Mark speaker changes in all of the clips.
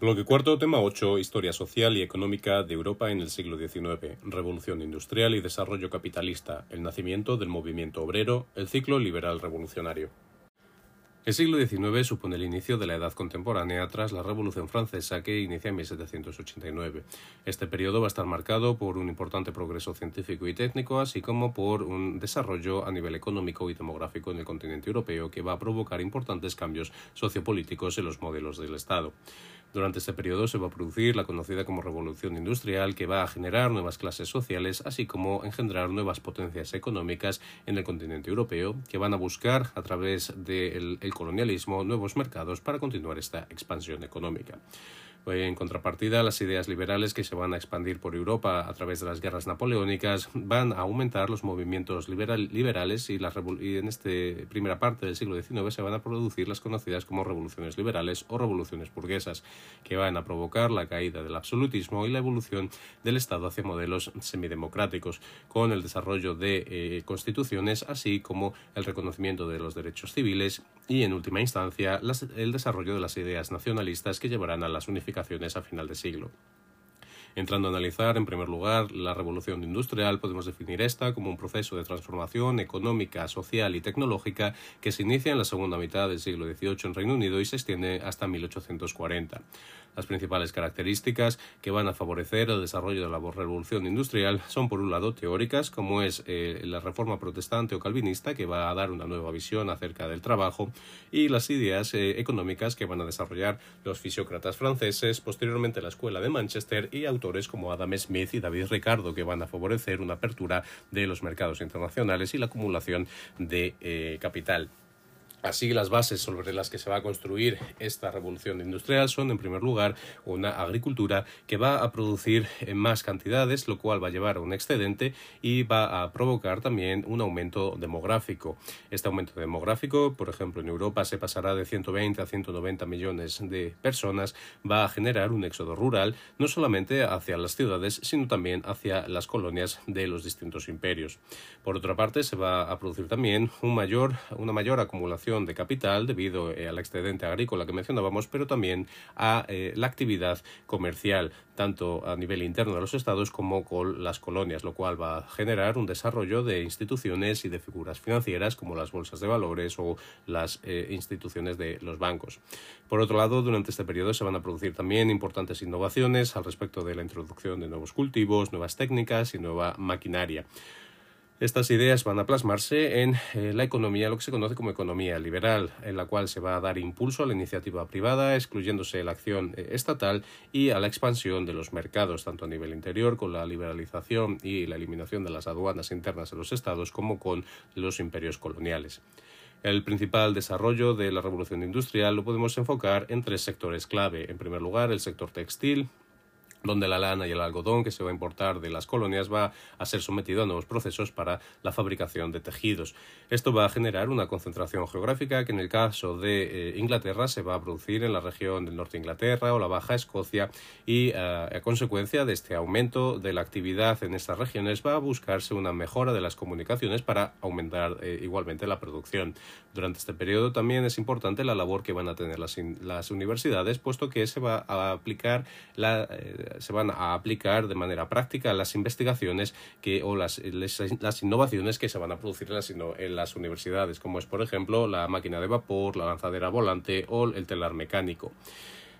Speaker 1: Bloque cuarto, tema 8, Historia social y económica de Europa en el siglo XIX, Revolución industrial y desarrollo capitalista, el nacimiento del movimiento obrero, el ciclo liberal revolucionario. El siglo XIX supone el inicio de la edad contemporánea tras la Revolución Francesa que inicia en 1789. Este periodo va a estar marcado por un importante progreso científico y técnico, así como por un desarrollo a nivel económico y demográfico en el continente europeo que va a provocar importantes cambios sociopolíticos en los modelos del Estado. Durante este periodo se va a producir la conocida como revolución industrial que va a generar nuevas clases sociales así como engendrar nuevas potencias económicas en el continente europeo que van a buscar a través del colonialismo nuevos mercados para continuar esta expansión económica. En contrapartida, las ideas liberales que se van a expandir por Europa a través de las guerras napoleónicas van a aumentar los movimientos liberales y, y en esta primera parte del siglo XIX se van a producir las conocidas como revoluciones liberales o revoluciones burguesas, que van a provocar la caída del absolutismo y la evolución del Estado hacia modelos semidemocráticos, con el desarrollo de eh, constituciones, así como el reconocimiento de los derechos civiles y, en última instancia, el desarrollo de las ideas nacionalistas que llevarán a las unificaciones a final de siglo. Entrando a analizar, en primer lugar, la revolución industrial, podemos definir esta como un proceso de transformación económica, social y tecnológica que se inicia en la segunda mitad del siglo XVIII en Reino Unido y se extiende hasta 1840. Las principales características que van a favorecer el desarrollo de la revolución industrial son, por un lado, teóricas, como es eh, la reforma protestante o calvinista, que va a dar una nueva visión acerca del trabajo, y las ideas eh, económicas que van a desarrollar los fisiócratas franceses, posteriormente la Escuela de Manchester y autores como Adam Smith y David Ricardo, que van a favorecer una apertura de los mercados internacionales y la acumulación de eh, capital. Así, las bases sobre las que se va a construir esta revolución industrial son, en primer lugar, una agricultura que va a producir en más cantidades, lo cual va a llevar a un excedente y va a provocar también un aumento demográfico. Este aumento demográfico, por ejemplo, en Europa se pasará de 120 a 190 millones de personas, va a generar un éxodo rural, no solamente hacia las ciudades, sino también hacia las colonias de los distintos imperios. Por otra parte, se va a producir también un mayor, una mayor acumulación de capital debido eh, al excedente agrícola que mencionábamos, pero también a eh, la actividad comercial, tanto a nivel interno de los estados como con las colonias, lo cual va a generar un desarrollo de instituciones y de figuras financieras como las bolsas de valores o las eh, instituciones de los bancos. Por otro lado, durante este periodo se van a producir también importantes innovaciones al respecto de la introducción de nuevos cultivos, nuevas técnicas y nueva maquinaria. Estas ideas van a plasmarse en eh, la economía, lo que se conoce como economía liberal, en la cual se va a dar impulso a la iniciativa privada, excluyéndose la acción eh, estatal y a la expansión de los mercados, tanto a nivel interior, con la liberalización y la eliminación de las aduanas internas de los estados, como con los imperios coloniales. El principal desarrollo de la revolución industrial lo podemos enfocar en tres sectores clave. En primer lugar, el sector textil, donde la lana y el algodón que se va a importar de las colonias va a ser sometido a nuevos procesos para la fabricación de tejidos. Esto va a generar una concentración geográfica que en el caso de eh, Inglaterra se va a producir en la región del norte de Inglaterra o la Baja Escocia y eh, a consecuencia de este aumento de la actividad en estas regiones va a buscarse una mejora de las comunicaciones para aumentar eh, igualmente la producción. Durante este periodo también es importante la labor que van a tener las, las universidades puesto que se va a aplicar la se van a aplicar de manera práctica las investigaciones que, o las, las innovaciones que se van a producir en las, en las universidades, como es, por ejemplo, la máquina de vapor, la lanzadera volante o el telar mecánico.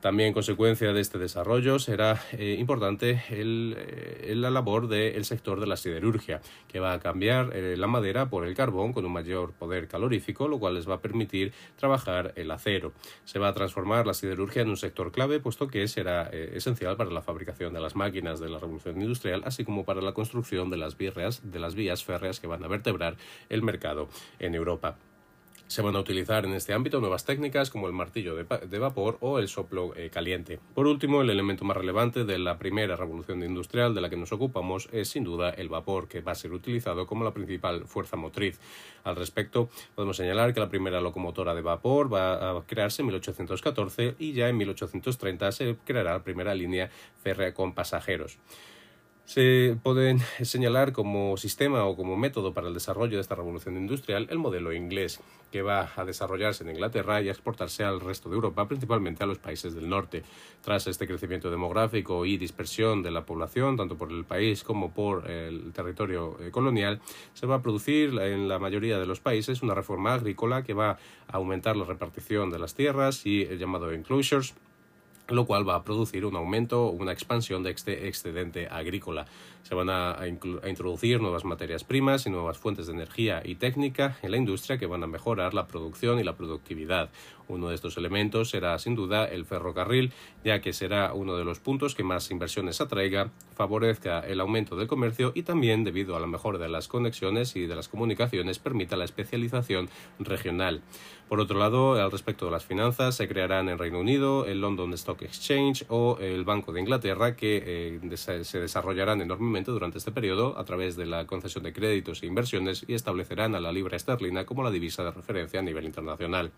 Speaker 1: También, consecuencia de este desarrollo, será eh, importante eh, la labor del sector de la siderurgia, que va a cambiar eh, la madera por el carbón con un mayor poder calorífico, lo cual les va a permitir trabajar el acero. Se va a transformar la siderurgia en un sector clave, puesto que será esencial para la fabricación de las máquinas de la revolución industrial, así como para la construcción de las de las vías férreas que van a vertebrar el mercado en Europa. Se van a utilizar en este ámbito nuevas técnicas como el martillo de, vapor o el soplo eh, caliente. Por último, el elemento más relevante de la primera revolución industrial de la que nos ocupamos es sin duda el vapor, que va a ser utilizado como la principal fuerza motriz. Al respecto, podemos señalar que la primera locomotora de vapor va a crearse en 1814 y ya en 1830 se creará la primera línea férrea con pasajeros. Se pueden señalar como sistema o como método para el desarrollo de esta revolución industrial el modelo inglés, que va a desarrollarse en Inglaterra y a exportarse al resto de Europa, principalmente a los países del norte. Tras este crecimiento demográfico y dispersión de la población, tanto por el país como por el territorio eh, colonial, se va a producir en la mayoría de los países una reforma agrícola que va a aumentar la repartición de las tierras y el llamado enclosures lo cual va a producir un aumento o una expansión de este excedente agrícola. Se van a, introducir nuevas materias primas y nuevas fuentes de energía y técnica en la industria que van a mejorar la producción y la productividad. Uno de estos elementos será sin duda el ferrocarril, ya que será uno de los puntos que más inversiones atraiga, favorezca el aumento del comercio y también, debido a la mejora de las conexiones y de las comunicaciones, permita la especialización regional. Por otro lado, al respecto de las finanzas, se crearán en Reino Unido el London Stock Exchange o el Banco de Inglaterra, que eh, se desarrollarán enormemente durante este periodo a través de la concesión de créditos e inversiones y establecerán a la libra esterlina como la divisa de referencia a nivel internacional.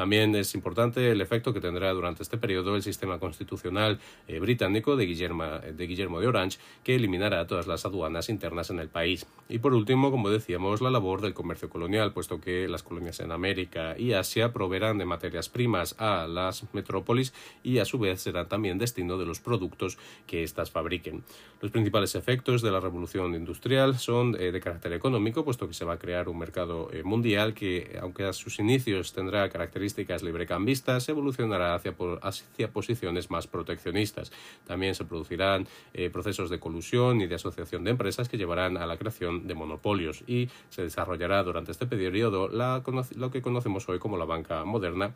Speaker 1: También es importante el efecto que tendrá durante este periodo el sistema constitucional eh, británico de Guillermo, de Guillermo de Orange, que eliminará todas las aduanas internas en el país. Y por último, como decíamos, la labor del comercio colonial, puesto que las colonias en América y Asia proveerán de materias primas a las metrópolis y a su vez serán también destino de los productos que éstas fabriquen. Los principales efectos de la revolución industrial son eh, de carácter económico, puesto que se va a crear un mercado eh, mundial que, aunque a sus inicios tendrá carácter características librecambistas evolucionará hacia, hacia posiciones más proteccionistas. También se producirán eh, procesos de colusión y de asociación de empresas que llevarán a la creación de monopolios y se desarrollará durante este periodo lo que conocemos hoy como la banca moderna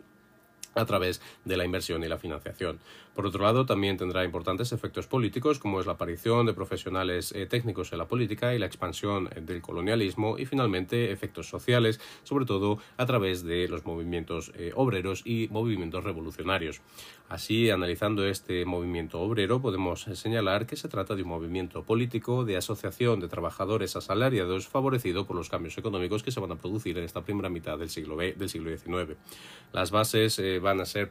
Speaker 1: a través de la inversión y la financiación. Por otro lado, también tendrá importantes efectos políticos, como es la aparición de profesionales eh, técnicos en la política y la expansión eh, del colonialismo, y finalmente efectos sociales, sobre todo a través de los movimientos eh, obreros y movimientos revolucionarios. Así, analizando este movimiento obrero, podemos señalar que se trata de un movimiento político de asociación de trabajadores asalariados favorecido por los cambios económicos que se van a producir en esta primera mitad del siglo, XIX. Las bases van a ser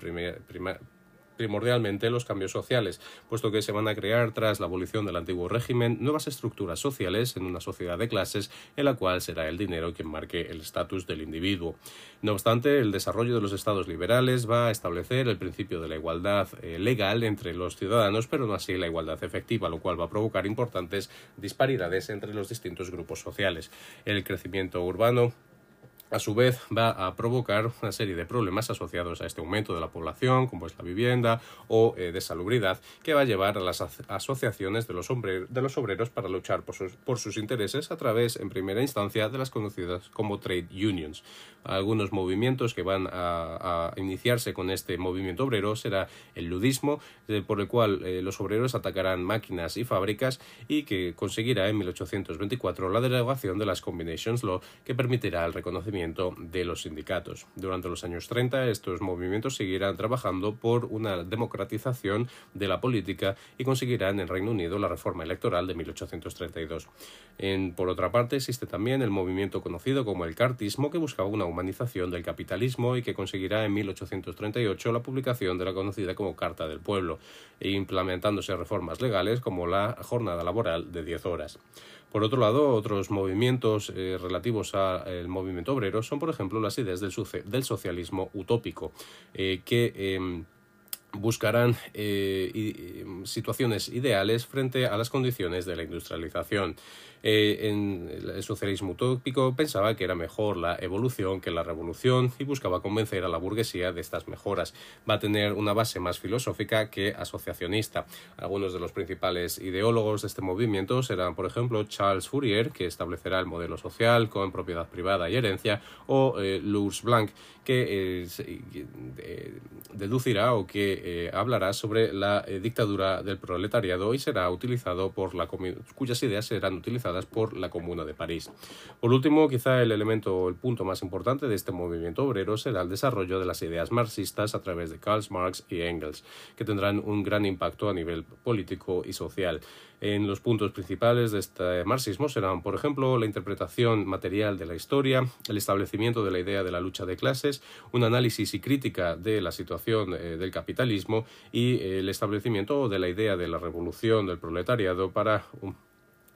Speaker 1: primordialmente los cambios sociales, puesto que se van a crear tras la abolición del antiguo régimen nuevas estructuras sociales en una sociedad de clases en la cual será el dinero quien marque el estatus del individuo. No obstante, el desarrollo de los estados liberales va a establecer el principio de la igualdad eh, legal entre los ciudadanos, pero no así la igualdad efectiva, lo cual va a provocar importantes disparidades entre los distintos grupos sociales. El crecimiento urbano a su vez va a provocar una serie de problemas asociados a este aumento de la población, como es la vivienda o eh, de salubridad, que va a llevar a las asociaciones de los, de los obreros para luchar por sus, por sus, intereses a través, en primera instancia, de las conocidas como trade unions. Algunos movimientos que van a, iniciarse con este movimiento obrero será el ludismo, eh, por el cual eh, los obreros atacarán máquinas y fábricas y que conseguirá en 1824 la derogación de las Combinations Law, que permitirá el reconocimiento de los sindicatos. Durante los años 30 estos movimientos seguirán trabajando por una democratización de la política y conseguirán en Reino Unido la reforma electoral de 1832. En, por otra parte existe también el movimiento conocido como el cartismo que buscaba una humanización del capitalismo y que conseguirá en 1838 la publicación de la conocida como Carta del Pueblo e implementándose reformas legales como la jornada laboral de 10 horas. Por otro lado, otros movimientos eh, relativos al movimiento obrero son, por ejemplo, las ideas del, socialismo utópico, eh, que em, buscarán eh, situaciones ideales frente a las condiciones de la industrialización. Eh, en el socialismo utópico pensaba que era mejor la evolución que la revolución y buscaba convencer a la burguesía de estas mejoras. Va a tener una base más filosófica que asociacionista. Algunos de los principales ideólogos de este movimiento serán, por ejemplo, Charles Fourier, que establecerá el modelo social con propiedad privada y herencia, o eh, Blanc, que eh, deducirá o que hablará sobre la dictadura del proletariado y será utilizado por la cuyas ideas serán utilizadas por la Comuna de París. Por último, quizá el elemento o el punto más importante de este movimiento obrero será el desarrollo de las ideas marxistas a través de Karl Marx y Engels, que tendrán un gran impacto a nivel político y social. En los puntos principales de este marxismo serán, por ejemplo, la interpretación material de la historia, el establecimiento de la idea de la lucha de clases, un análisis y crítica de la situación eh, del capitalismo y el establecimiento de la idea de la revolución del proletariado para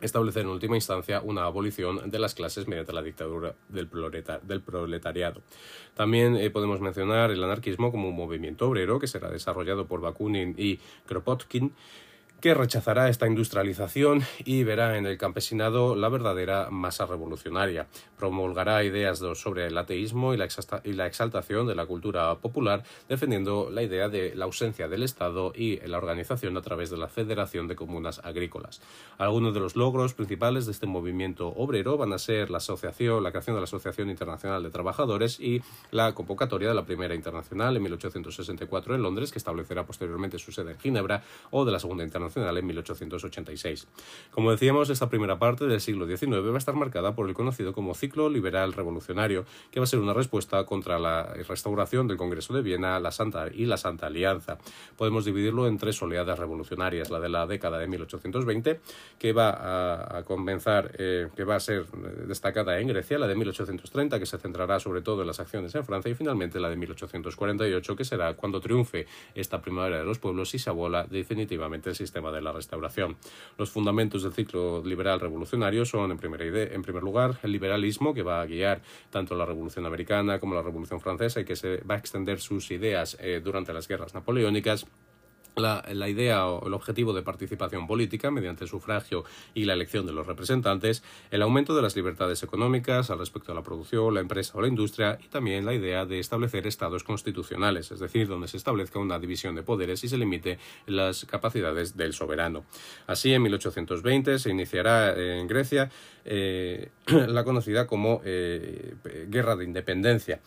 Speaker 1: establecer en última instancia una abolición de las clases mediante la dictadura del, proletariado. También eh, podemos mencionar el anarquismo como un movimiento obrero que será desarrollado por Bakunin y Kropotkin que rechazará esta industrialización y verá en el campesinado la verdadera masa revolucionaria. Promulgará ideas sobre el ateísmo y la, exaltación de la cultura popular, defendiendo la idea de la ausencia del Estado y la organización a través de la Federación de Comunas Agrícolas. Algunos de los logros principales de este movimiento obrero van a ser la creación de la Asociación Internacional de Trabajadores y la convocatoria de la Primera Internacional en 1864 en Londres, que establecerá posteriormente su sede en Ginebra, o de la Segunda Internacional en 1886. Como decíamos, esta primera parte del siglo XIX va a estar marcada por el conocido como ciclo liberal revolucionario, que va a ser una respuesta contra la restauración del Congreso de Viena la Santa y la Santa Alianza. Podemos dividirlo en tres oleadas revolucionarias, la de la década de 1820, que va a, comenzar, eh, que va a ser destacada en Grecia, la de 1830, que se centrará sobre todo en las acciones en Francia, y finalmente la de 1848, que será cuando triunfe esta primavera de los pueblos y se abola definitivamente el sistema de la restauración. Los fundamentos del ciclo liberal revolucionario son, en, en primer lugar, el liberalismo, que va a guiar tanto la Revolución Americana como la Revolución Francesa y que se va a extender sus ideas eh, durante las guerras napoleónicas la, idea o el objetivo de participación política mediante el sufragio y la elección de los representantes, el aumento de las libertades económicas al respecto a la producción, la empresa o la industria y también la idea de establecer estados constitucionales, es decir, donde se establezca una división de poderes y se limite las capacidades del soberano. Así, en 1820 se iniciará en Grecia eh, la conocida como eh, Guerra de Independencia.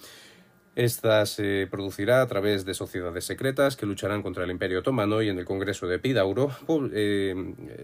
Speaker 1: Esta se producirá a través de sociedades secretas que lucharán contra el Imperio Otomano y en el Congreso de Epidauro eh,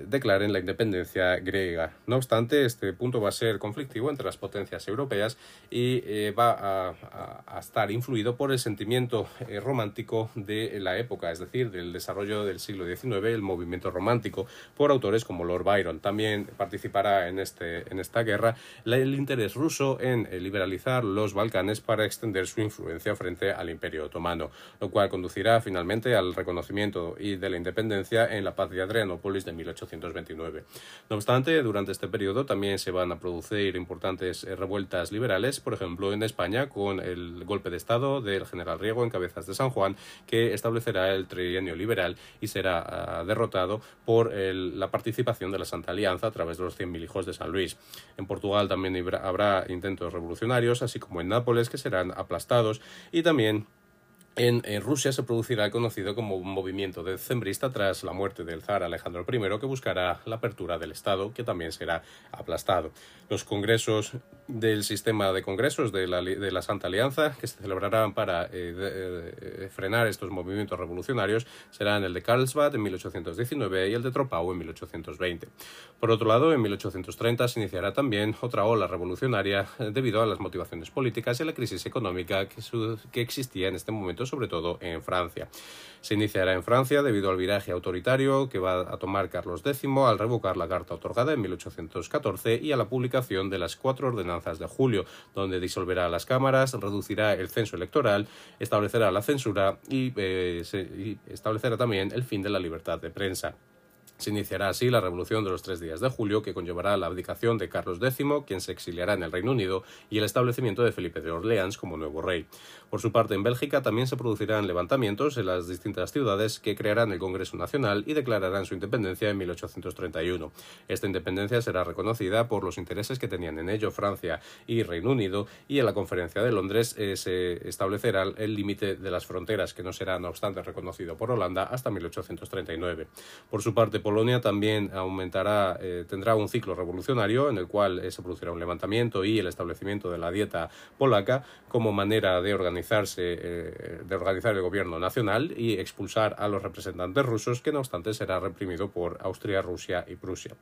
Speaker 1: declaren la independencia griega. No obstante, este punto va a ser conflictivo entre las potencias europeas y eh, va a, estar influido por el sentimiento eh, romántico de la época, es decir, del desarrollo del siglo XIX, el movimiento romántico, por autores como Lord Byron. También participará en, este, en esta guerra el interés ruso en liberalizar los Balcanes para extender su influencia frente al Imperio Otomano, lo cual conducirá finalmente al reconocimiento y de la independencia en la paz de Adrianópolis de 1829. No obstante, durante este periodo también se van a producir importantes eh, revueltas liberales, por ejemplo en España con el golpe de Estado del general Riego en Cabezas de San Juan, que establecerá el trienio liberal y será ah, derrotado por la participación de la Santa Alianza a través de los 100.000 hijos de San Luis. En Portugal también habrá intentos revolucionarios, así como en Nápoles, que serán aplastados y también en, Rusia se producirá el conocido como movimiento decembrista tras la muerte del zar Alejandro I, que buscará la apertura del Estado, que también será aplastado. Los congresos del sistema de congresos de la, de Santa Alianza, que se celebrarán para eh, eh, frenar estos movimientos revolucionarios, serán el de Karlsbad en 1819 y el de Troppau en 1820. Por otro lado, en 1830 se iniciará también otra ola revolucionaria eh, debido a las motivaciones políticas y a la crisis económica que, que existía en este momento sobre todo en Francia. Se iniciará en Francia debido al viraje autoritario que va a tomar Carlos X al revocar la carta otorgada en 1814 y a la publicación de las cuatro ordenanzas de julio, donde disolverá las cámaras, reducirá el censo electoral, establecerá la censura y, eh, y establecerá también el fin de la libertad de prensa. Se iniciará así la Revolución de los Tres Días de Julio, que conllevará la abdicación de Carlos X, quien se exiliará en el Reino Unido, y el establecimiento de Felipe de Orleans como nuevo rey. Por su parte, en Bélgica también se producirán levantamientos en las distintas ciudades que crearán el Congreso Nacional y declararán su independencia en 1831. Esta independencia será reconocida por los intereses que tenían en ello Francia y Reino Unido, y en la Conferencia de Londres eh, se establecerá el límite de las fronteras, que no será, no obstante, reconocido por Holanda hasta 1839. Por su parte, Polonia también aumentará, eh, tendrá un ciclo revolucionario en el cual eh, se producirá un levantamiento y el establecimiento de la dieta polaca como manera de organizarse, de organizar el gobierno nacional y expulsar a los representantes rusos, que no obstante será reprimido por Austria, Rusia y Prusia.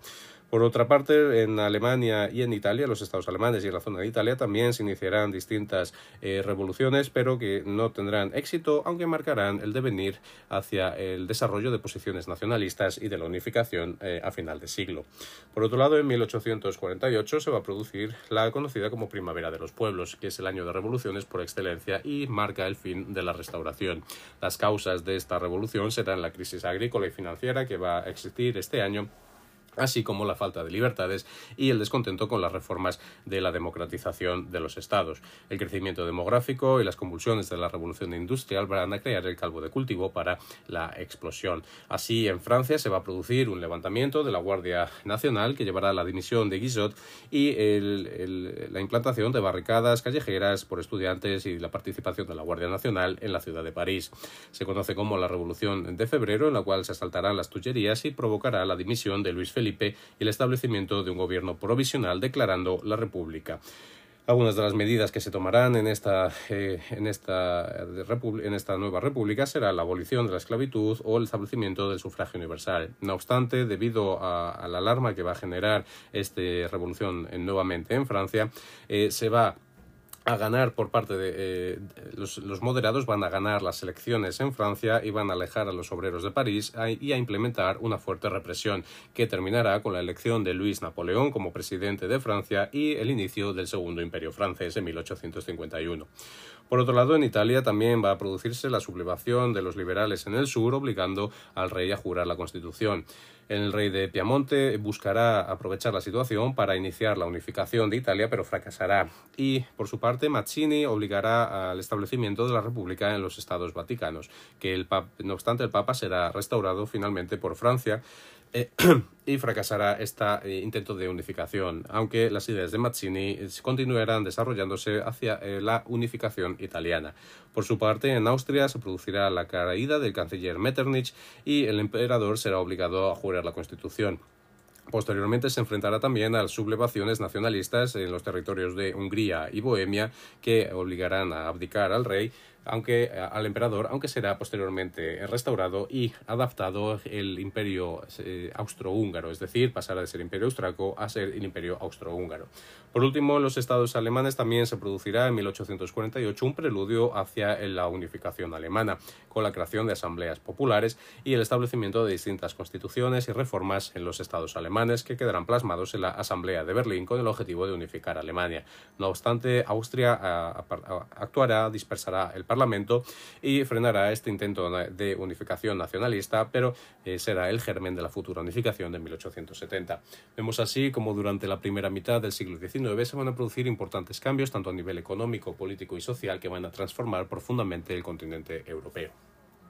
Speaker 1: Por otra parte, en Alemania y en Italia, los estados alemanes y en la zona de Italia también se iniciarán distintas revoluciones, pero que no tendrán éxito, aunque marcarán el devenir hacia el desarrollo de posiciones nacionalistas y de la unificación eh, a final de siglo. Por otro lado, en 1848 se va a producir la conocida como Primavera de los Pueblos, que es el año de por excelencia y marca el fin de la restauración. Las causas de esta revolución serán la crisis agrícola y financiera que va a existir este año así como la falta de libertades y el descontento con las reformas de la democratización de los estados. El crecimiento demográfico y las convulsiones de la revolución industrial van a crear el calvo de cultivo para la explosión. Así, en Francia se va a producir un levantamiento de la Guardia Nacional que llevará a la dimisión de Guizot y la implantación de barricadas callejeras por estudiantes y la participación de la Guardia Nacional en la ciudad de París. Se conoce como la Revolución de Febrero, en la cual se asaltarán las Tullerías y provocará la dimisión de Luis Felipe Y el establecimiento de un gobierno provisional declarando la República. Algunas de las medidas que se tomarán en esta, eh, en, esta, en esta nueva república será la abolición de la esclavitud o el establecimiento del sufragio universal. No obstante, debido a, la alarma que va a generar esta revolución nuevamente en Francia, eh, se va a ganar por parte de eh, los, moderados van a ganar las elecciones en Francia y van a alejar a los obreros de París y a implementar una fuerte represión que terminará con la elección de Luis Napoleón como presidente de Francia y el inicio del segundo imperio francés en 1851. Por otro lado, en Italia también va a producirse la sublevación de los liberales en el sur, obligando al rey a jurar la Constitución. El rey de Piamonte buscará aprovechar la situación para iniciar la unificación de Italia, pero fracasará. Y, por su parte, Mazzini obligará al establecimiento de la República en los Estados Vaticanos, que el no obstante el Papa será restaurado finalmente por Francia eh, y fracasará este intento de unificación, aunque las ideas de Mazzini continuarán desarrollándose hacia la unificación italiana. Por su parte, en Austria se producirá la caída del canciller Metternich y el emperador será obligado a jurar la Constitución. Posteriormente se enfrentará también a las sublevaciones nacionalistas en los territorios de Hungría y Bohemia que obligarán a abdicar al rey aunque eh, al emperador, aunque será posteriormente restaurado y adaptado el imperio eh, austrohúngaro, es decir, pasará de ser imperio austraco a ser el imperio austrohúngaro. Por último, en los estados alemanes también se producirá en 1848 un preludio hacia la unificación alemana, con la creación de asambleas populares y el establecimiento de distintas constituciones y reformas en los estados alemanes que quedarán plasmados en la Asamblea de Berlín con el objetivo de unificar Alemania. No obstante, Austria actuará, dispersará el Parlamento y frenará este intento de unificación nacionalista, pero eh, será el germen de la futura unificación de 1870. Vemos así como durante la primera mitad del siglo XIX se van a producir importantes cambios tanto a nivel económico, político y social que van a transformar profundamente el continente europeo.